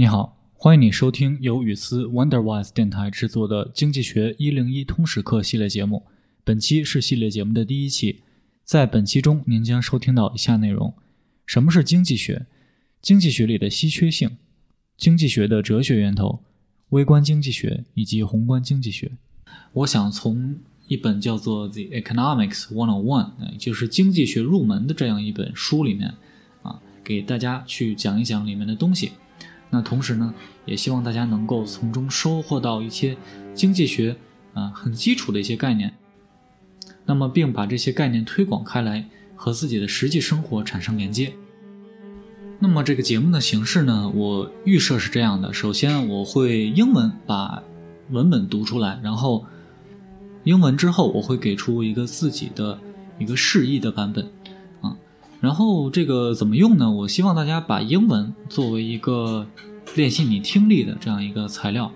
你好，欢迎你收听由雨思 Wonderwise 电台制作的《经济学一零一通识课》系列节目。本期是系列节目的第一期，在本期中，您将收听到以下内容：什么是经济学？经济学里的稀缺性，经济学的哲学源头，微观经济学以及宏观经济学。我想从一本叫做《The Economics One on One》，就是经济学入门的这样一本书里面，啊，给大家去讲一讲里面的东西。那同时呢，也希望大家能够从中收获到一些经济学啊很基础的一些概念，那么并把这些概念推广开来，和自己的实际生活产生连接。那么这个节目的形式呢，我预设是这样的：首先我会英文把文本读出来，然后英文之后我会给出一个自己的一个释义的版本。然后这个怎么用呢？我希望大家把英文作为一个练习你听力的这样一个材料，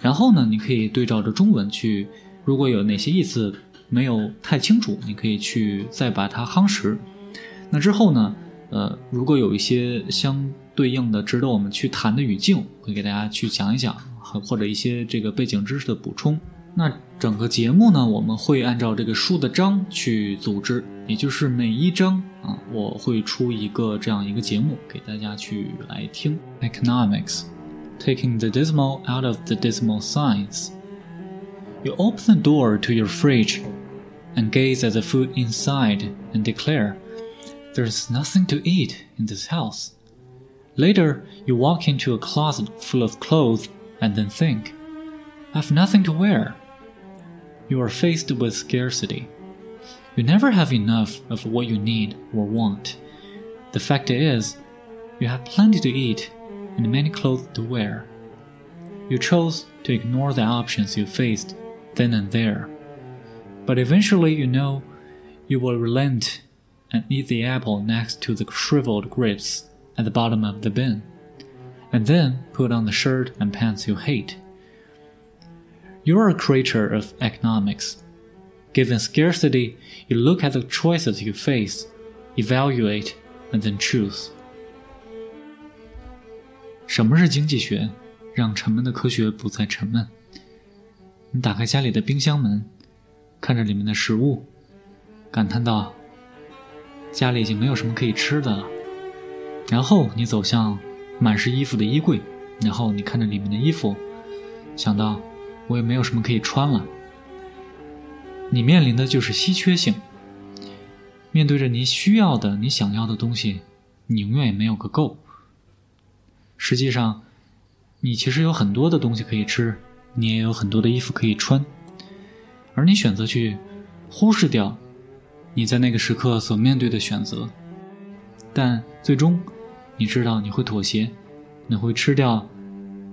然后呢，你可以对照着中文去，如果有哪些意思没有太清楚，你可以去再把它夯实。那之后呢，呃，如果有一些相对应的值得我们去谈的语境，会给大家去讲一讲，或者一些这个背景知识的补充。那整个节目呢，我们会按照这个书的章去组织，也就是每一章啊，我会出一个这样一个节目给大家去来听。Economics, taking the dismal out of the dismal science. You open the door to your fridge and gaze at the food inside and declare, There's nothing to eat in this house. Later, you walk into a closet full of clothes and then think, I've nothing to wear you are faced with scarcity. You never have enough of what you need or want. The fact is, you have plenty to eat and many clothes to wear. You chose to ignore the options you faced then and there. But eventually, you know you will relent and eat the apple next to the shriveled grapes at the bottom of the bin, and then put on the shirt and pants you hate. You're a creature of economics. Given scarcity, you look at the choices you face, evaluate, and then choose. 什么是经济学？让沉闷的科学不再沉闷。你打开家里的冰箱门，看着里面的食物，感叹道：“家里已经没有什么可以吃的了。”然后你走向满是衣服的衣柜，然后你看着里面的衣服，想到。我也没有什么可以穿了。你面临的就是稀缺性。面对着你需要的、你想要的东西，你永远也没有个够。实际上，你其实有很多的东西可以吃，你也有很多的衣服可以穿，而你选择去忽视掉你在那个时刻所面对的选择，但最终，你知道你会妥协，你会吃掉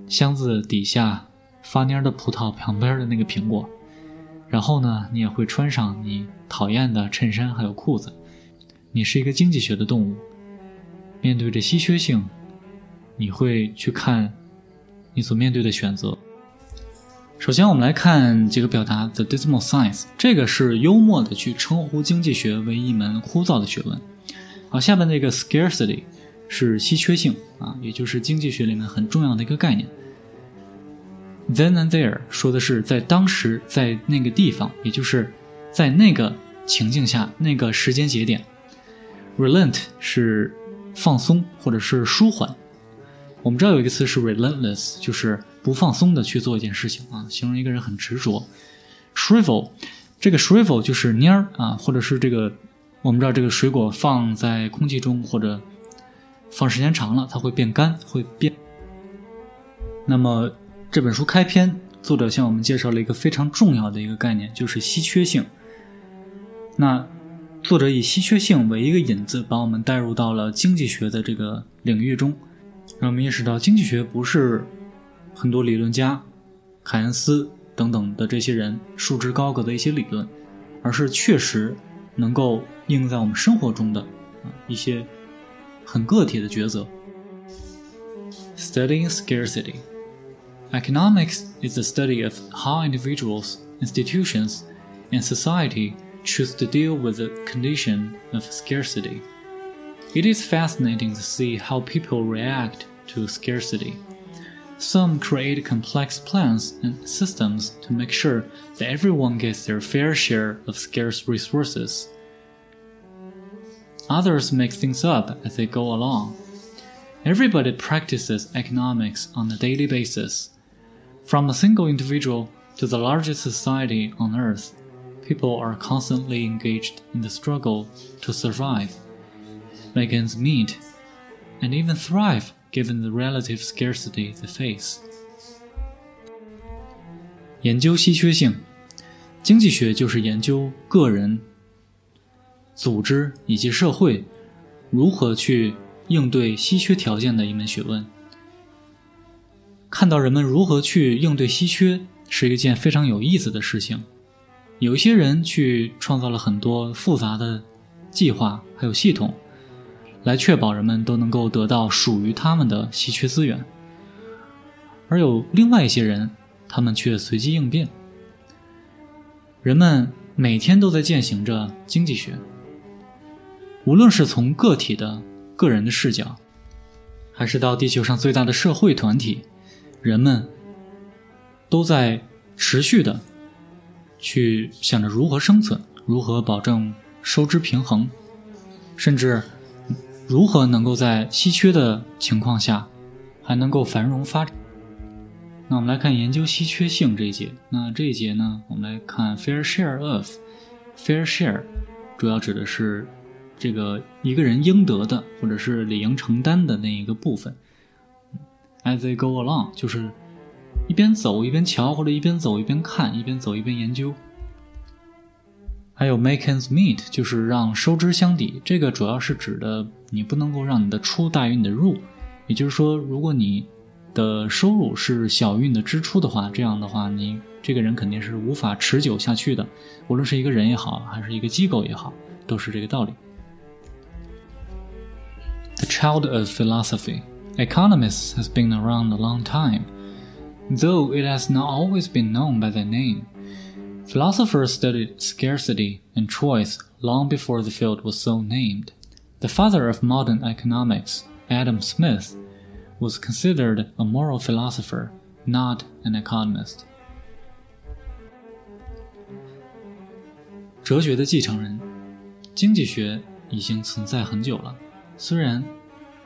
箱子底下。发蔫的葡萄旁边的那个苹果，然后呢，你也会穿上你讨厌的衬衫还有裤子。你是一个经济学的动物，面对着稀缺性，你会去看你所面对的选择。首先，我们来看几个表达：the dismal science，这个是幽默的去称呼经济学为一门枯燥的学问。好，下面那个 scarcity 是稀缺性啊，也就是经济学里面很重要的一个概念。Then and there 说的是在当时在那个地方，也就是在那个情境下那个时间节点。Relent 是放松或者是舒缓。我们知道有一个词是 relentless，就是不放松的去做一件事情啊，形容一个人很执着。Shrivel 这个 shrivel 就是蔫儿啊，或者是这个我们知道这个水果放在空气中或者放时间长了，它会变干，会变。那么。这本书开篇，作者向我们介绍了一个非常重要的一个概念，就是稀缺性。那作者以稀缺性为一个引子，把我们带入到了经济学的这个领域中，让我们意识到经济学不是很多理论家、凯恩斯等等的这些人束之高阁的一些理论，而是确实能够应用在我们生活中的啊一些很个体的抉择。Studying scarcity. Economics is the study of how individuals, institutions, and society choose to deal with the condition of scarcity. It is fascinating to see how people react to scarcity, Some create complex plans and systems to make sure that everyone gets their fair share of scarce resources. Others make things up as they go along. Everybody practices economics on a daily basis. From a single individual to the largest society on earth, people are constantly engaged in the struggle to survive, make ends meet, and even thrive given the relative scarcity they face. 研究稀缺性，经济学就是研究个人、组织以及社会如何去应对稀缺条件的一门学问。 看到人们如何去应对稀缺，是一件非常有意思的事情。有一些人去创造了很多复杂的计划，还有系统，来确保人们都能够得到属于他们的稀缺资源。而有另外一些人，他们却随机应变。人们每天都在践行着经济学，无论是从个体的个人的视角，还是到地球上最大的社会团体，人们都在持续的。去想着如何生存，如何保证收支平衡，甚至如何能够在稀缺的情况下还能够繁荣发展。那我们来看研究稀缺性这一节。那这一节呢，我们来看 fair share of，fair share 主要指的是这个一个人应得的或者是理应承担的那一个部分。As they go along，就是。一边走一边瞧，或者一边走一边看，一边走一边研究。还有 make ends meet，就是让收支相抵。这个主要是指的你不能够让你的出大于你的入，也就是说，如果你的收入是小于你的支出的话，这样的话，你这个人肯定是无法持久下去的。无论是一个人也好，还是一个机构也好，都是这个道理。The child of philosophy, economists has been around a long time. though it has not always been known by that name. Philosophers studied scarcity and choice long before the field was so named. The father of modern economics, Adam Smith, was considered a moral philosopher, not an economist. 哲学的继承人，经济学已经存在很久了，虽然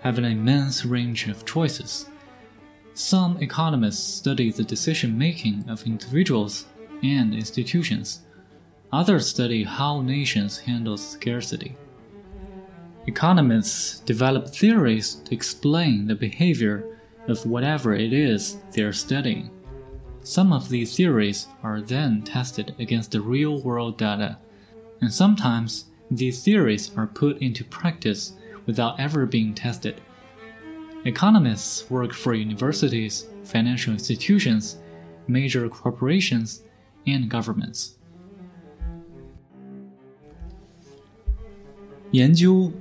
have an immense range of choices. Some economists study the decision making of individuals and institutions. Others study how nations handle scarcity. Economists develop theories to explain the behavior of whatever it is they're studying. Some of these theories are then tested against the real world data, and sometimes these theories are put into practice without ever being tested. Economists work for universities, financial institutions, major corporations, and governments. 研究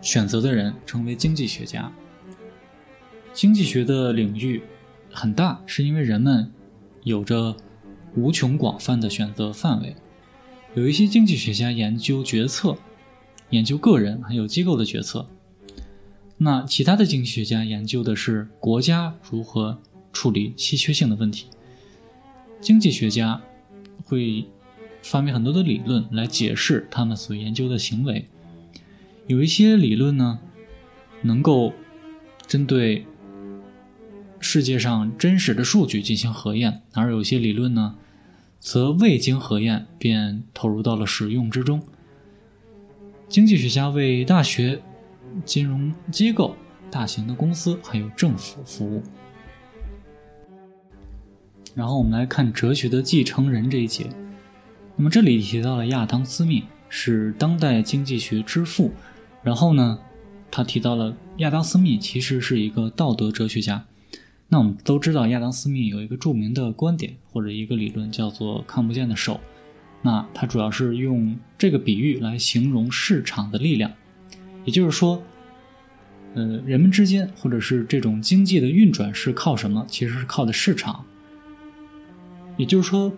选择的人成为经济学家。经济学的领域很大，是因为人们有着无穷广泛的选择范围。有一些经济学家研究决策， 研究个人还有机构的决策。那其他的经济学家研究的是国家如何处理稀缺性的问题。经济学家会发明很多的理论来解释他们所研究的行为。有一些理论呢，能够针对世界上真实的数据进行核验，而有些理论呢，则未经核验便投入到了使用之中。经济学家为大学。金融机构、大型的公司还有政府服务。然后我们来看哲学的继承人这一节。那么这里提到了亚当·斯密是当代经济学之父。然后呢，他提到了亚当·斯密其实是一个道德哲学家。那我们都知道，亚当·斯密有一个著名的观点或者一个理论，叫做“看不见的手”。那它主要是用这个比喻来形容市场的力量，也就是说，呃，人们之间或者是这种经济的运转是靠什么？其实是靠的市场。也就是说，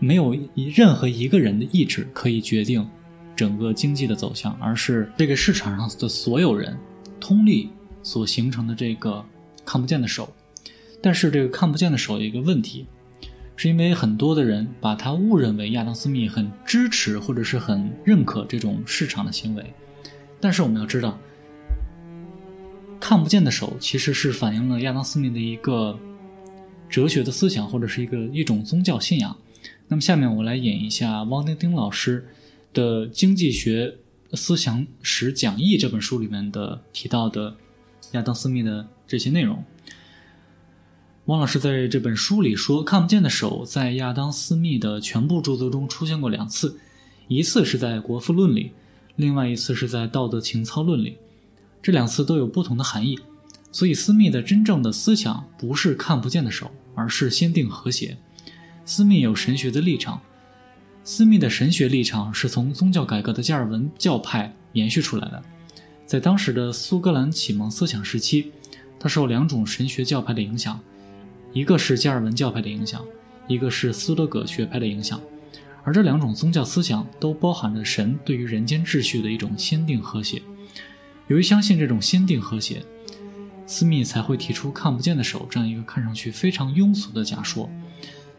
没有任何一个人的意志可以决定整个经济的走向，而是这个市场上的所有人通力所形成的这个看不见的手。但是这个看不见的手有一个问题。是因为很多的人把他误认为亚当·斯密很支持或者是很认可这种市场的行为，但是我们要知道，看不见的手其实是反映了亚当·斯密的一个哲学的思想或者是一个一种宗教信仰。那么下面我来演一下汪丁丁老师的《经济学思想史讲义》这本书里面的提到的亚当·斯密的这些内容。汪老师在这本书里说，看不见的手在亚当·斯密的全部著作中出现过两次，一次是在《国富论》里，另外一次是在《道德情操论》里。这两次都有不同的含义，所以斯密的真正的思想不是看不见的手，而是先定和谐。斯密有神学的立场，斯密的神学立场是从宗教改革的加尔文教派延续出来的。在当时的苏格兰启蒙思想时期，他受两种神学教派的影响。一个是加尔文教派的影响，一个是斯多葛学派的影响，而这两种宗教思想都包含着神对于人间秩序的一种先定和谐。由于相信这种先定和谐，斯密才会提出“看不见的手”这样一个看上去非常庸俗的假说。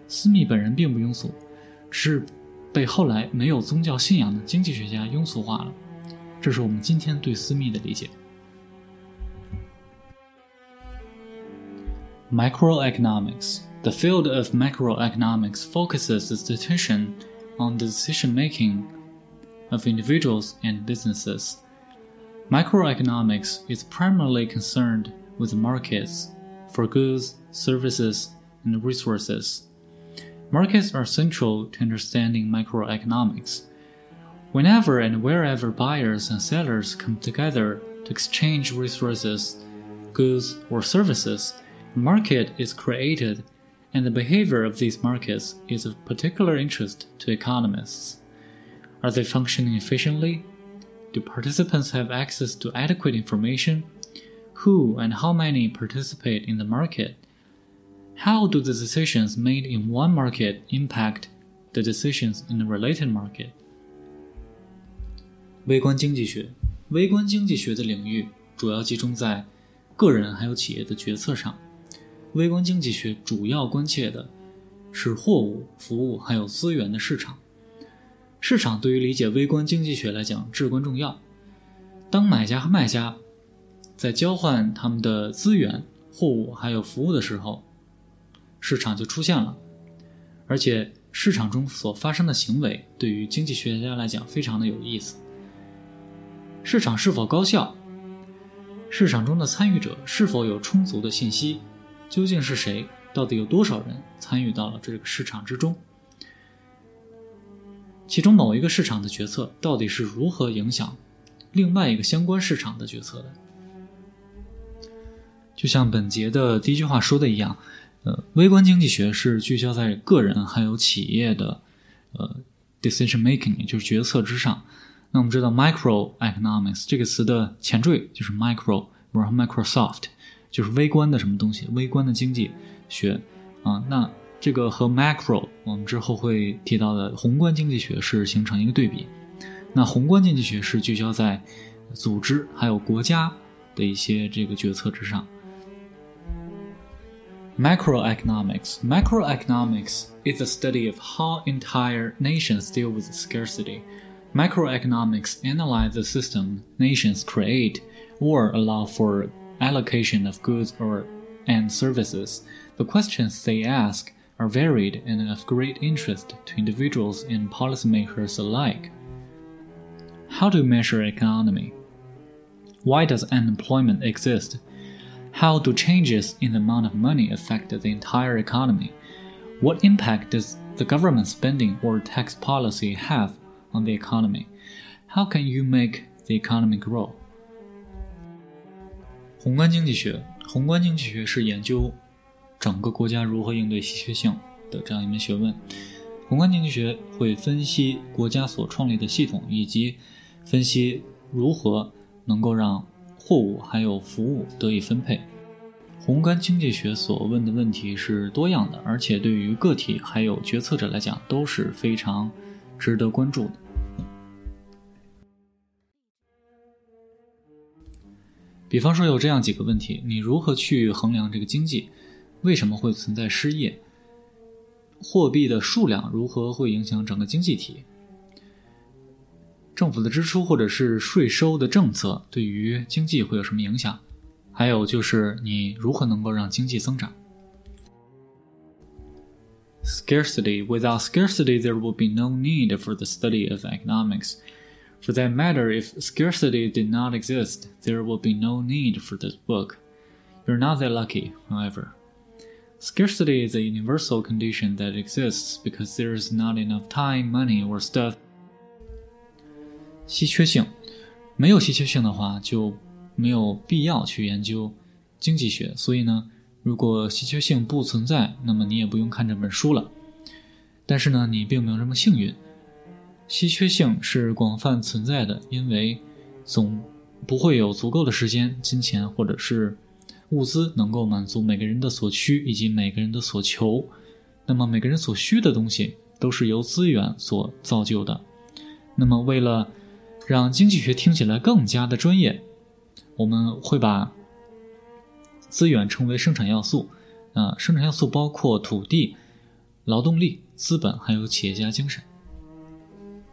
斯密本人并不庸俗，只是被后来没有宗教信仰的经济学家庸俗化了。这是我们今天对斯密的理解。Microeconomics. The field of macroeconomics focuses its attention on the decision making of individuals and businesses. Microeconomics is primarily concerned with markets for goods, services, and resources. Markets are central to understanding microeconomics. Whenever and wherever buyers and sellers come together to exchange resources, goods, or services, market is created, and the behavior of these markets is of particular interest to economists. Are they functioning efficiently? Do participants have access to adequate information? Who and how many participate in the market? How do the decisions made in one market impact the decisions in a related market? 微观经济学，微观经济学的领域主要集中在个人还有企业的决策上。 微观经济学主要关切的是货物、服务还有资源的市场。市场对于理解微观经济学来讲至关重要。当买家和卖家在交换他们的资源、货物还有服务的时候，市场就出现了。而且市场中所发生的行为对于经济学家来讲非常的有意思。市场是否高效？市场中的参与者是否有充足的信息？究竟是谁？到底有多少人参与到了这个市场之中？其中某一个市场的决策到底是如何影响另外一个相关市场的决策的？就像本节的第一句话说的一样，呃，微观经济学是聚焦在个人还有企业的呃 decision making，也就是决策之上。那我们知道 microeconomics 这个词的前缀就是 micro，然后 Microsoft。就是微观的什么东西，微观的经济学啊，那这个和 macro 我们之后会提到的宏观经济学是形成一个对比。那宏观经济学是聚焦在组织还有国家的一些这个决策之上。Macroeconomics Macroeconomics is a study of how entire nations deal with scarcity. Macroeconomics analyze the system nations create or allow for allocation of goods or and services, the questions they ask are varied and of great interest to individuals and policymakers alike. How to measure economy? Why does unemployment exist? How do changes in the amount of money affect the entire economy? What impact does the government spending or tax policy have on the economy? How can you make the economy grow? 宏观经济学，宏观经济学是研究整个国家如何应对稀缺性的这样一门学问。宏观经济学会分析国家所创立的系统，以及分析如何能够让货物还有服务得以分配。宏观经济学所问的问题是多样的，而且对于个体还有决策者来讲都是非常值得关注的。比方说有这样几个问题：你如何去衡量这个经济？为什么会存在失业？货币的数量如何会影响整个经济体？政府的支出或者是税收的政策对于经济会有什么影响？还有就是你如何能够让经济增长？Scarcity. Without scarcity, there would be no need for the study of economics. For that matter, if scarcity did not exist, there would be no need for this book. You're not that lucky, however. Scarcity is a universal condition that exists because there is not enough time, money, or stuff. 稀缺性，没有稀缺性的话，就没有必要去研究经济学。所以呢，如果稀缺性不存在，那么你也不用看这本书了。但是呢，你并没有这么幸运。 稀缺性是广泛存在的，因为总不会有足够的时间、金钱或者是。物资能够满足每个人的所需以及每个人的所求，那么每个人所需的东西都是由资源所造就的。那么为了让经济学听起来更加的专业，我们会把资源称为生产要素。啊，生产要素包括土地、劳动力、资本，还有企业家精神。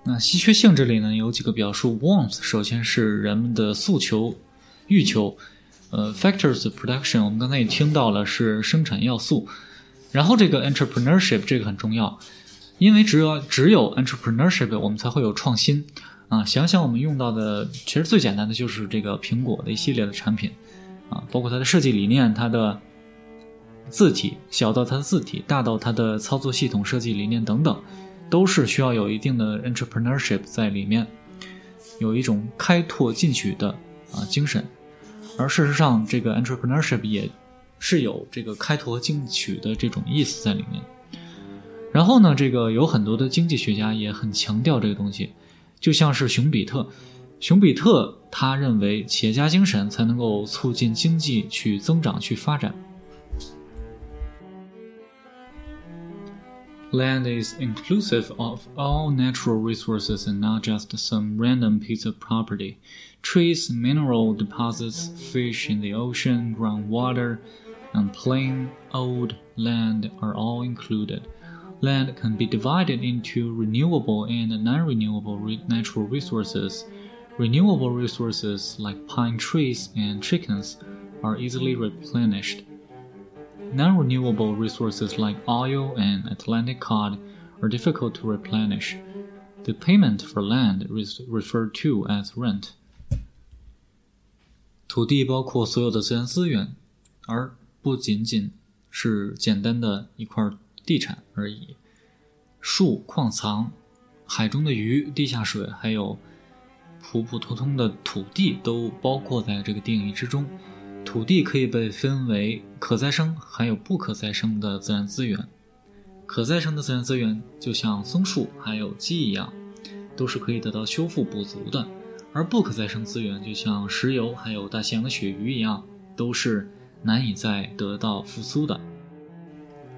那稀缺性这里呢有几个表述：wants 首先是人们的诉求、欲求。呃，factors of production，我们刚才也听到了是生产要素，然后这个 entrepreneurship 这个很重要，因为只有只有 entrepreneurship，我们才会有创新啊。想想我们用到的，其实最简单的就是这个苹果的一系列的产品啊，包括它的设计理念、它的字体，小到它的字体，大到它的操作系统设计理念等等，都是需要有一定的 entrepreneurship 在里面，有一种开拓进取的啊精神。而事实上，这个 entrepreneurship 也是有这个开拓进取的这种意思在里面。然后呢，这个有很多的经济学家也很强调这个东西，就像是熊彼特。熊彼特他认为企业家精神才能够促进经济去增长、去发展。Land is inclusive of all natural resources and not just some random piece of property. Trees, mineral deposits, fish in the ocean, groundwater, and plain old land are all included. Land can be divided into renewable and non-renewable re natural resources. Renewable resources like pine trees and chickens are easily replenished. Non-renewable resources like oil and Atlantic cod are difficult to replenish. The payment for land is referred to as rent. 土地包括所有的自然资源，而不仅仅是简单的一块地产而已。树、矿藏、海中的鱼、地下水，还有普普通通的土地，都包括在这个定义之中。土地可以被分为可再生还有不可再生的自然资源。可再生的自然资源就像松树还有鸡一样，都是可以得到修复补足的；而不可再生资源就像石油还有大西洋的鳕鱼一样，都是难以再得到复苏的。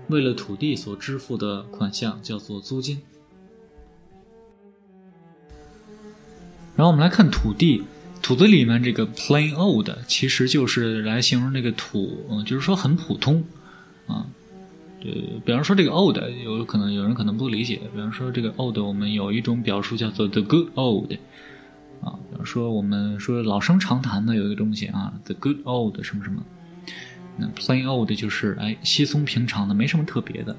为了土地所支付的款项叫做租金。然后我们来看土地。土字里面这个 plain old 其实就是来形容这个土，嗯，就是说很普通，啊，对，比方说这个 old 有可能有人可能不理解，比方说这个 old 我们有一种表述叫做 the good old，啊，比方说我们说老生常谈的有一个东西啊，the good old 什么什么，那 plain old 就是哎稀松平常的，没什么特别的，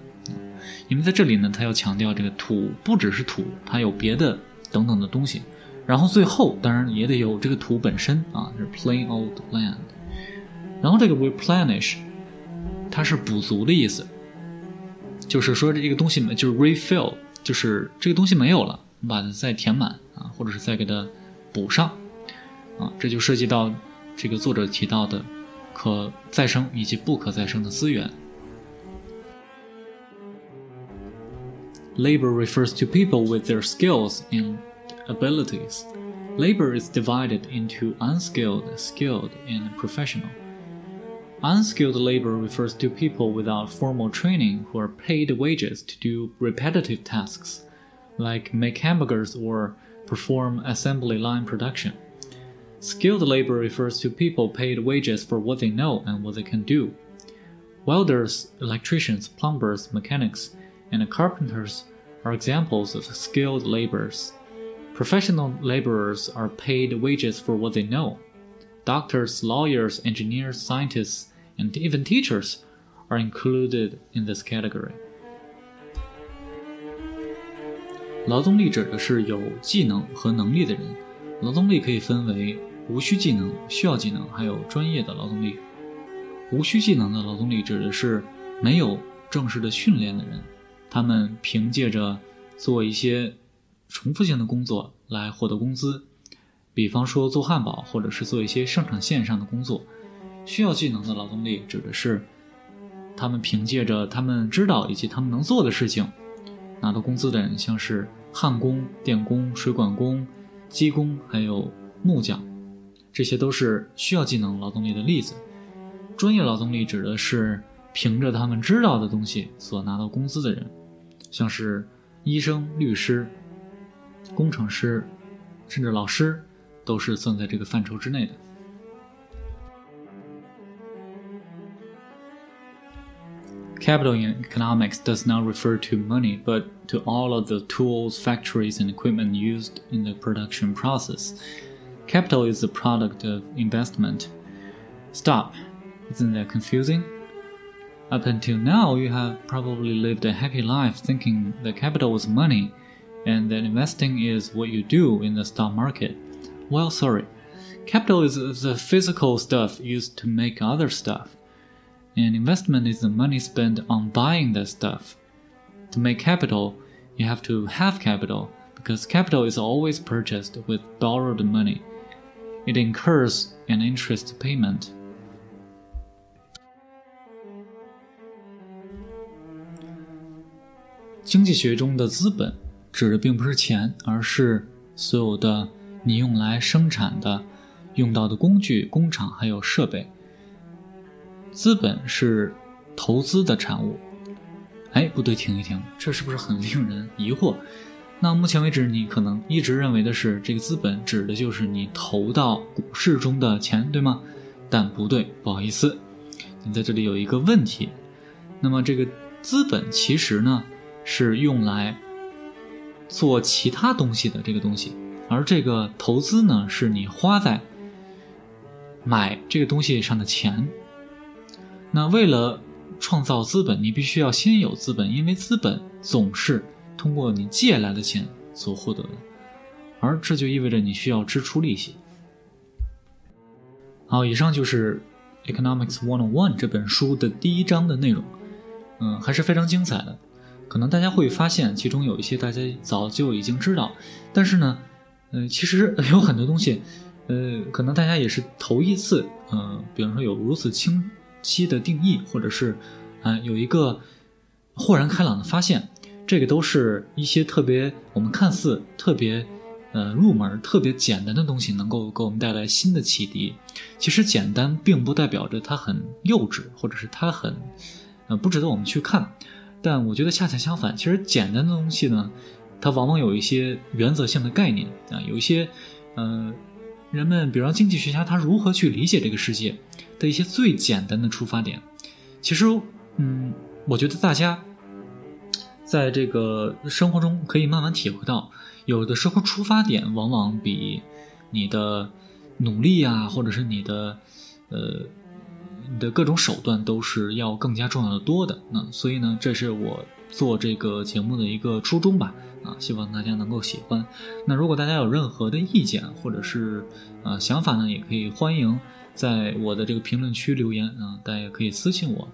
因为在这里呢，他要强调这个土不只是土，它有别的等等的东西。然后最后当然也得有这个图本身啊，就是 plain old land。然后这个 replenish，它是补足的意思，就是说这个东西没就是 refill，就是这个东西没有了，把它再填满啊，或者是再给它补上啊，这就涉及到这个作者提到的可再生以及不可再生的资源。Labor refers to people with their skills in abilities. Labor is divided into unskilled, skilled, and professional. Unskilled labor refers to people without formal training who are paid wages to do repetitive tasks, like make hamburgers or perform assembly line production. Skilled labor refers to people paid wages for what they know and what they can do. Welders, electricians, plumbers, mechanics, and carpenters are examples of skilled laborers. Professional laborers are paid wages for what they know. Doctors, lawyers, engineers, scientists, and even teachers are included in this category. 劳动力指的是有技能和能力的人。劳动力可以分为无需技能、需要技能，还有专业的劳动力。无需技能的劳动力指的是没有正式的训练的人，他们凭借着做一些 重复性的工作来获得工资，比方说做汉堡，或者是做一些生产线上的工作。需要技能的劳动力指的是他们凭借着他们知道以及他们能做的事情拿到工资的人，像是焊工、电工、水管工、机工，还有木匠，这些都是需要技能劳动力的例子。专业劳动力指的是凭着他们知道的东西所拿到工资的人，像是医生、律师、工程师，甚至老师，都是算在这个范畴之内的。Capital in economics does not refer to money, but to all of the tools, factories, and equipment used in the production process. Capital is the product of investment. Stop. Isn't that confusing? Up until now, you have probably lived a happy life thinking that capital was money and that investing is what you do in the stock market. Well, sorry. Capital is the physical stuff used to make other stuff. And investment is the money spent on buying that stuff. To make capital, you have to have capital because capital is always purchased with borrowed money. It incurs an interest payment. 经济学中的资本 指的并不是钱，而是所有的你用来生产的、用到的工具、工厂还有设备。资本是投资的产物。哎，不对，停一停，这是不是很令人疑惑？那目前为止，你可能一直认为的是这个资本指的就是你投到股市中的钱，对吗？但不对，不好意思，你在这里有一个问题。那么这个资本其实呢？是用来做其他东西的这个东西，而这个投资呢，是你花在买这个东西上的钱。那为了创造资本，你必须要先有资本，因为资本总是通过你借来的钱所获得的，而这就意味着你需要支出利息。好，以上就是《Economics One on One》这本书的第一章的内容，嗯，还是非常精彩的。可能大家会发现，其中有一些大家早就已经知道，但是呢，呃，其实 有很多东西，呃，可能大家也是头一次，呃，比方说有如此清晰的定义，或者是，啊，有一个豁然开朗的发现，这个都是一些特别我们看似特别，呃，入门、特别简单的东西，能够给我们带来新的启迪。其实简单并不代表着它很幼稚，或者是它很，呃，不值得我们去看。但我觉得恰恰相反，其实简单的东西呢，它往往有一些原则性的概念啊，有一些，呃，人们，比如经济学家他如何去理解这个世界的一些最简单的出发点。其实，嗯，我觉得大家在这个生活中可以慢慢体会到，有的时候出发点往往比你的努力啊，或者是你的，呃。你的各种手段都是要更加重要的多的，那所以呢，这是我做这个节目的一个初衷吧，啊，希望大家能够喜欢。那如果大家有任何的意见或者是呃想法呢，也可以欢迎在我的这个评论区留言啊，大家也可以私信我。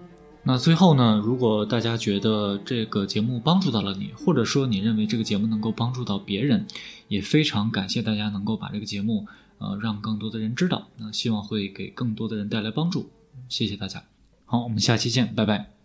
那最后呢，如果大家觉得这个节目帮助到了你，或者说你认为这个节目能够帮助到别人，也非常感谢大家能够把这个节目呃让更多的人知道，那希望会给更多的人带来帮助。谢谢大家，好，我们下期见，拜拜。